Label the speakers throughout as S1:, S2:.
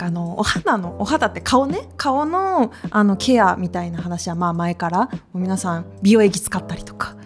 S1: かあのお肌のお肌って顔ね？顔のあのケアみたいな話はまあ前から皆さん美容液使ったりとか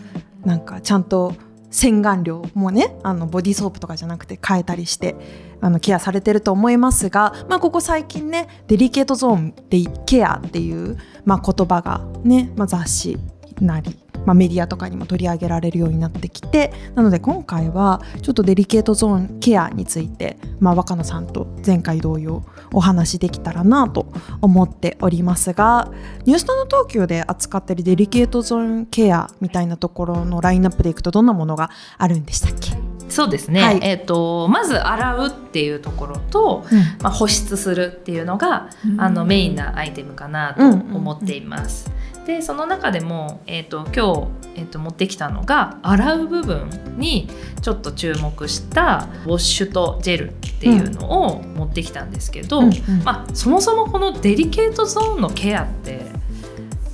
S1: なんかちゃんと洗顔料もねあのボディーソープとかじゃなくて変えたりしてあのケアされてると思いますが、まあ、ここ最近ねデリケートゾーンでケアっていう、まあ、言葉がね、まあ、雑誌なりまあ、メディアとかにも取り上げられるようになってきてなので今回はちょっとデリケートゾーンケアについて、まあ、若野さんと前回同様お話できたらなと思っておりますがニュースタの東京で扱ってるデリケートゾーンケアみたいなところのラインナップでいくとどんなものがあるんでしたっけ？
S2: そうですね、はい、えーと、まず洗うっていうところと、うん、まあ、保湿するっていうのが、うん、あのメインなアイテムかなと思っています。うんでその中でも、えーと、今日、えーと、持ってきたのが洗う部分にちょっと注目したウォッシュとジェルっていうのを持ってきたんですけど、うん。まあ、そもそもこのデリケートゾーンのケアって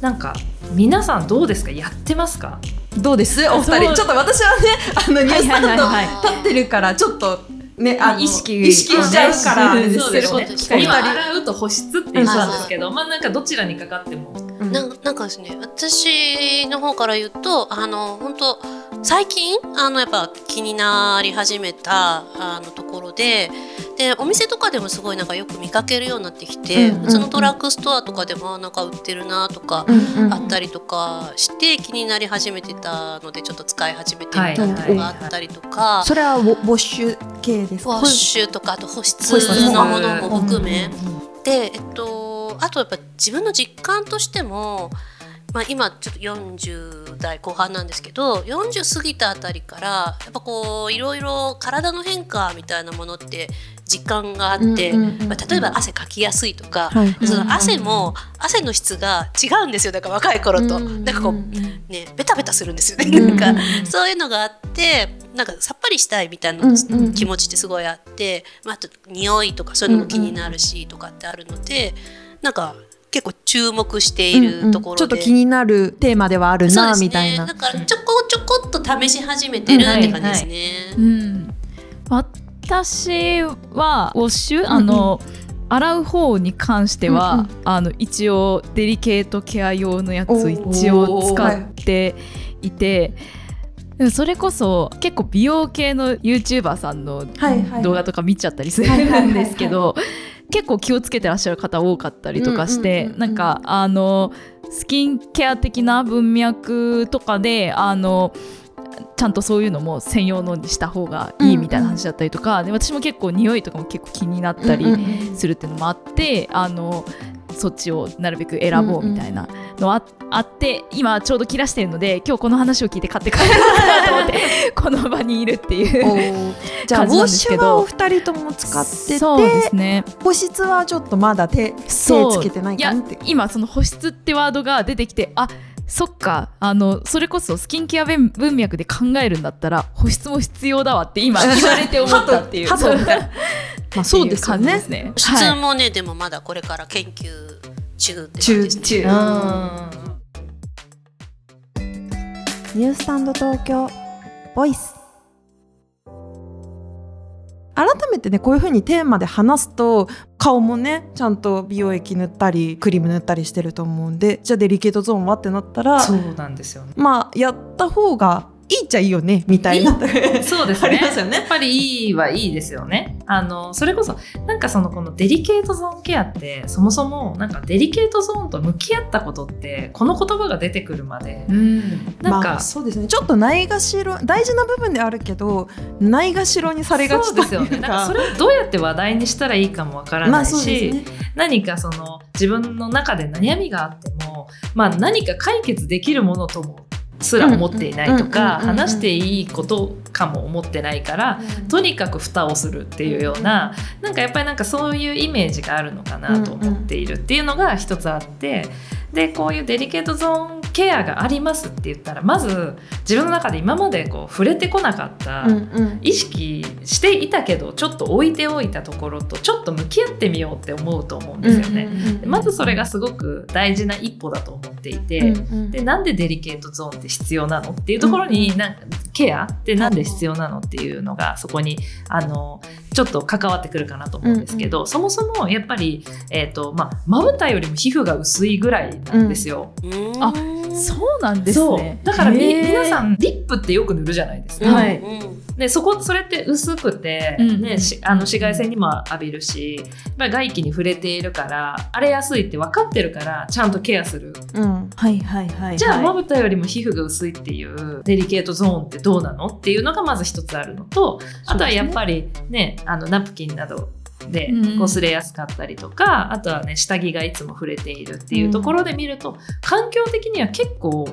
S2: なんか皆さんどうですか？やってますか？
S1: どうです？お二人。ちょっと私はねあのニュースタンド立ってるからちょっとね、あ意識
S2: 意識しちゃうから、
S1: そうです
S2: ね。今洗うと保湿って言ったん。ですけど、まあなんかどちらにかかっても。
S3: ななんかですね、私の方から言うと、あの本当最近あのやっぱ気になり始めたあのところで、でお店とかでもすごいなんかよく見かけるようになってきて、普通のドラックストアとかでもなんか売ってるなとかあったりとかして気になり始めてたのでちょっと使い始めてみたのがあったりとか。
S1: それはウォッシュ系です
S3: か？ウォッシュとかあと保湿のものも含め。でえっとあとやっぱ自分の実感としても。まあ、今ちょっと40代後半なんですけど40過ぎたあたりからやっぱこういろいろ体の変化みたいなものって実感があって、まあ、例えば汗かきやすいとか、その汗も汗の質が違うんですよだから若い頃と、なんかこうねベタベタするんですよね、なんかそういうのがあってなんかさっぱりしたいみたいな気持ちってすごいあって、まあ、あと匂いとかそういうのも気になるしとかってあるのでなんか結構注目しているところで、
S1: うんうん、ちょっと気になるテーマではあるな、ね、みたいな。
S3: だからちょこちょこっと試し始めてるって感じですね、うん。
S4: 私はウォッシュ、あの、洗う方に関しては、うんうん、あの一応デリケートケア用のやつを一応使っていて。それこそ結構美容系の YouTuber さんの動画とか見ちゃったりするんですけど結構気をつけてらっしゃる方多かったりとかして、なんかあのスキンケア的な文脈とかであのちゃんとそういうのも専用のにした方がいいみたいな話だったりとか、うんうん、で私も結構匂いとかも結構気になったりするっていうのもあって、あのそっちをなるべく選ぼうみたいなのああって今ちょうど切らしてるので今日この話を聞いて買って帰ろうかなと思って この場にいるっていう
S1: じゃあウォッシュはお二人とも使っててそうですね。保湿はちょっとまだ手手つけてないかなって
S4: 今その保湿ってワードが出てきてあそっか。あのそれこそスキンケア文脈で考えるんだったら保湿も必要だわって今言われて思ったっていう
S1: まあ、そうですよね。ね。
S3: 保湿もね、はい、でもまだこれから研究中って感じですね。中
S1: ニュースタンド東京ボイス。改めてねこういうふうにテーマで話すと顔もねちゃんと美容液塗ったりクリーム塗ったりしてると思うんでじゃあデリケートゾーンはってなったら
S2: そうなんですよ、ね、
S1: まあやった方がいいっちゃいいよねみたいな。
S2: そうですね。すよね。やっぱりいいはいいですよねあのそれこそなんかそのこのデリケートゾーンケアってそもそもなんかデリケートゾーンと向き合ったことってこの言葉が出てくるまで、うん、
S1: なんか、まあ、そうですね。ちょっとないがしろ大事な部分であるけどないがしろにされがち
S2: ですよね。なんかそれをどうやって話題にしたらいいかもわからないし、ね、何かその自分の中で悩みがあっても、まあ、何か解決できるものともすら思っていないとか話していいことかも思ってないからとにかく蓋をするっていうようななんかやっぱりなんかそういうイメージがあるのかなと思っているっていうのが一つあってでこういうデリケートゾーンケアがありますって言ったらまず自分の中で今までこう触れてこなかった、
S1: うんうん。
S2: 意識していたけどちょっと置いておいたところとちょっと向き合ってみようって思うと思うんですよね。でまずそれがすごく大事な一歩だと思っていて、
S1: うんうん。
S2: でなんでデリケートゾーンって必要なのっていうところに、なんかケア？ってなんで必要なのっていうのがそこにあのちょっと関わってくるかなと思うんですけど、そもそもやっぱり、えーとまあ、まぶたよりも皮膚が薄いぐらいなんですよ。
S4: あそうなんです
S2: そう。
S4: ね
S2: だからみ皆さんリップってよく塗るじゃないですか。
S4: はい
S2: でそこそれって薄くて、
S4: うん
S2: ねしあの紫外線にも浴びるしやっぱり外気に触れているから荒れやすいって分かってるからちゃんとケアする。
S1: うん。
S4: はいはいはい
S2: じゃあま
S4: はい
S2: ぶたよりも皮膚が薄いっていうデリケートゾーンってどうなのっていうのがまず一つあるのとあとはやっぱりねあのナプキンなどで
S4: うん
S2: 擦れやすかったりとか、あとはね下着がいつも触れているっていうところで見ると、環境的には結構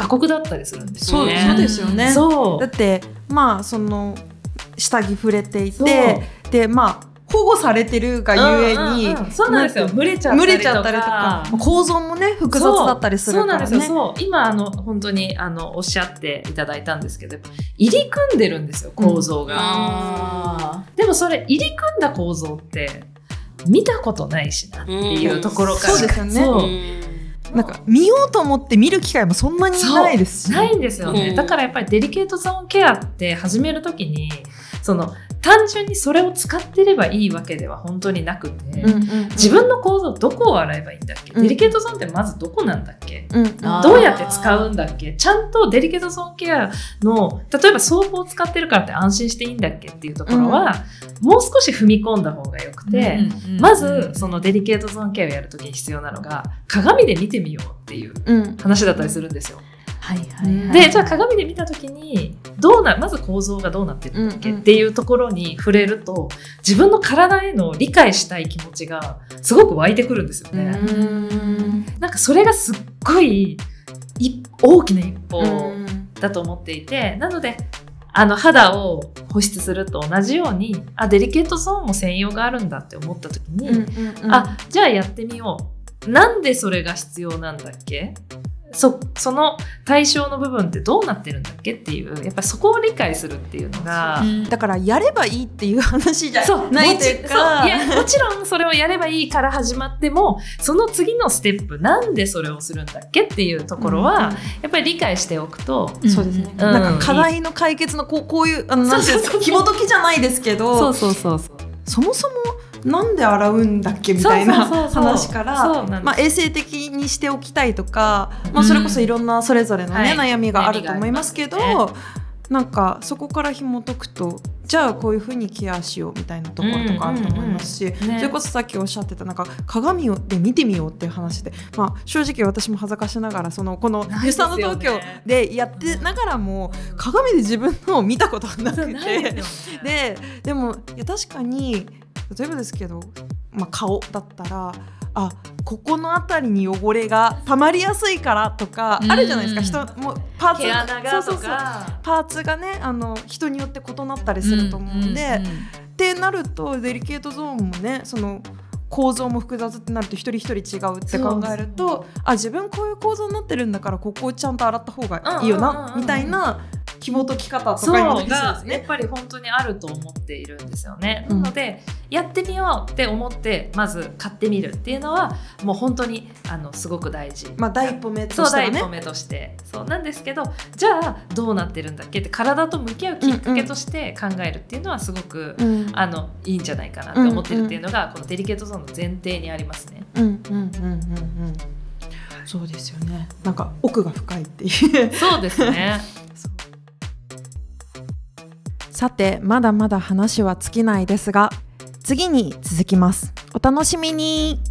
S2: 過酷だったりするんですよね。
S1: そうですよね。
S2: そう。
S1: だってまあその下着触れていてでまあ保護されてるがゆえに、
S2: うんうんうん。そうなんですよ。蒸れちゃったりとか。
S1: 構造もね複雑だったりするからね。
S2: そう。そう。なんですよそう今あの本当にあのおっしゃっていただいたんですけど入り組んでるんですよ構造が、
S4: あ
S2: でもそれ入り組んだ構造って見たことないしなっていうところから、
S1: そうですよねなんか見ようと思って見る機会もそんなにないですし
S2: ないんですよね、
S3: うん。
S2: だからやっぱりデリケートゾーンケアって始めるときにその単純にそれを使ってればいいわけでは本当になくて、
S1: うんうんうん。
S2: 自分の構造どこを洗えばいいんだっけ、
S1: うん。
S2: デリケートゾーンってまずどこなんだっけ？
S1: うん。
S2: どうやって使うんだっけ？ちゃんとデリケートゾーンケアの例えばソープを使ってるからって安心していいんだっけっていうところは、もう少し踏み込んだ方がよくて、まずそのデリケートゾーンケアをやるときに必要なのが鏡で見てみようっていう
S1: うん。
S2: 話だったりするんですよ。
S4: はいはい。はい
S2: でじゃあ鏡で見た時にどうなまず構造がどうなってるんだっけ
S1: うんうん。
S2: っていうところに触れると自分の体への理解したい気持ちがすごく湧いてくるんですよね。
S1: うん。
S2: なんかそれがすっごい一大きな一歩
S1: うん。
S2: だと思っていて、なのであの肌を保湿すると同じようにあデリケートゾーンも専用があるんだって思った時に、
S1: うんうんうん。
S2: あじゃあやってみよう。なんでそれが必要なんだっけそその対象の部分ってどうなってるんだっけっていうやっぱそこを理解するっていうのが。
S1: だからやればいいっていう話じゃ
S2: そう
S1: ないというか。
S2: もちそういやもちろんそれをやればいいから始まってもその次のステップなんでそれをするんだっけっていうところは、やっぱり理解しておくと、
S4: うん。
S1: そうですね、
S2: ん。
S1: なんか課題の解決のこうこういうあのなんていう紐解きじゃないですけど
S2: そうそうそう。
S1: そもそもなんで洗うんだっけみたいな話からまあ、衛生的にしておきたいとか、まあ、それこそいろんなそれぞれの、ね
S2: はい。
S1: 悩みがあると思いますけど、なんかそこから紐解くとじゃあこういうふうにケアしようみたいなところとかあると思いますし、それこそさっきおっしゃってたなんか鏡で見てみようっていう話で、まあ、正直私も恥ずかしながらそのこの「
S2: ないですよね。
S1: ユスタンド東京」でやってながらも鏡で自分のを見たことがなくて。
S2: で
S1: でもいや確かに例えばですけど、まあ、顔だったらあここの辺りに汚れが溜まりやすいからとか
S4: うん。
S1: あるじゃないですか。人もパーツ
S2: がと
S1: そうそうそう。
S2: か
S1: パーツがねあの人によって異なったりすると思うんで、ってなるとデリケートゾーンもねその構造も複雑ってなると一人一人違うって考えるとあ自分こういう構造になってるんだからここをちゃんと洗った方がいいよ
S2: うんうんうんうん
S1: なみたいな紐解き方とかにも
S2: が。やっぱり本当にあると思っているんですよね。
S1: うん
S2: なのでやってみようって思ってまず買ってみるっていうのはもう本当にあのすごく大事。
S1: まあ第一歩目としてはね
S2: 第一歩。目としてそうなんですけどじゃあどうなってるんだっけって体と向き合うきっかけとして考えるっていうのはすごく、
S1: うん
S2: あのいいんじゃないかなって思ってるっていうのが、このデリケートゾーンの前提にありますね。
S1: うんうんうんうんうん。そうですよね。なんか奥が深いっていう。
S2: そうですね。
S1: さてまだまだ話は尽きないですが次に続きます。お楽しみに。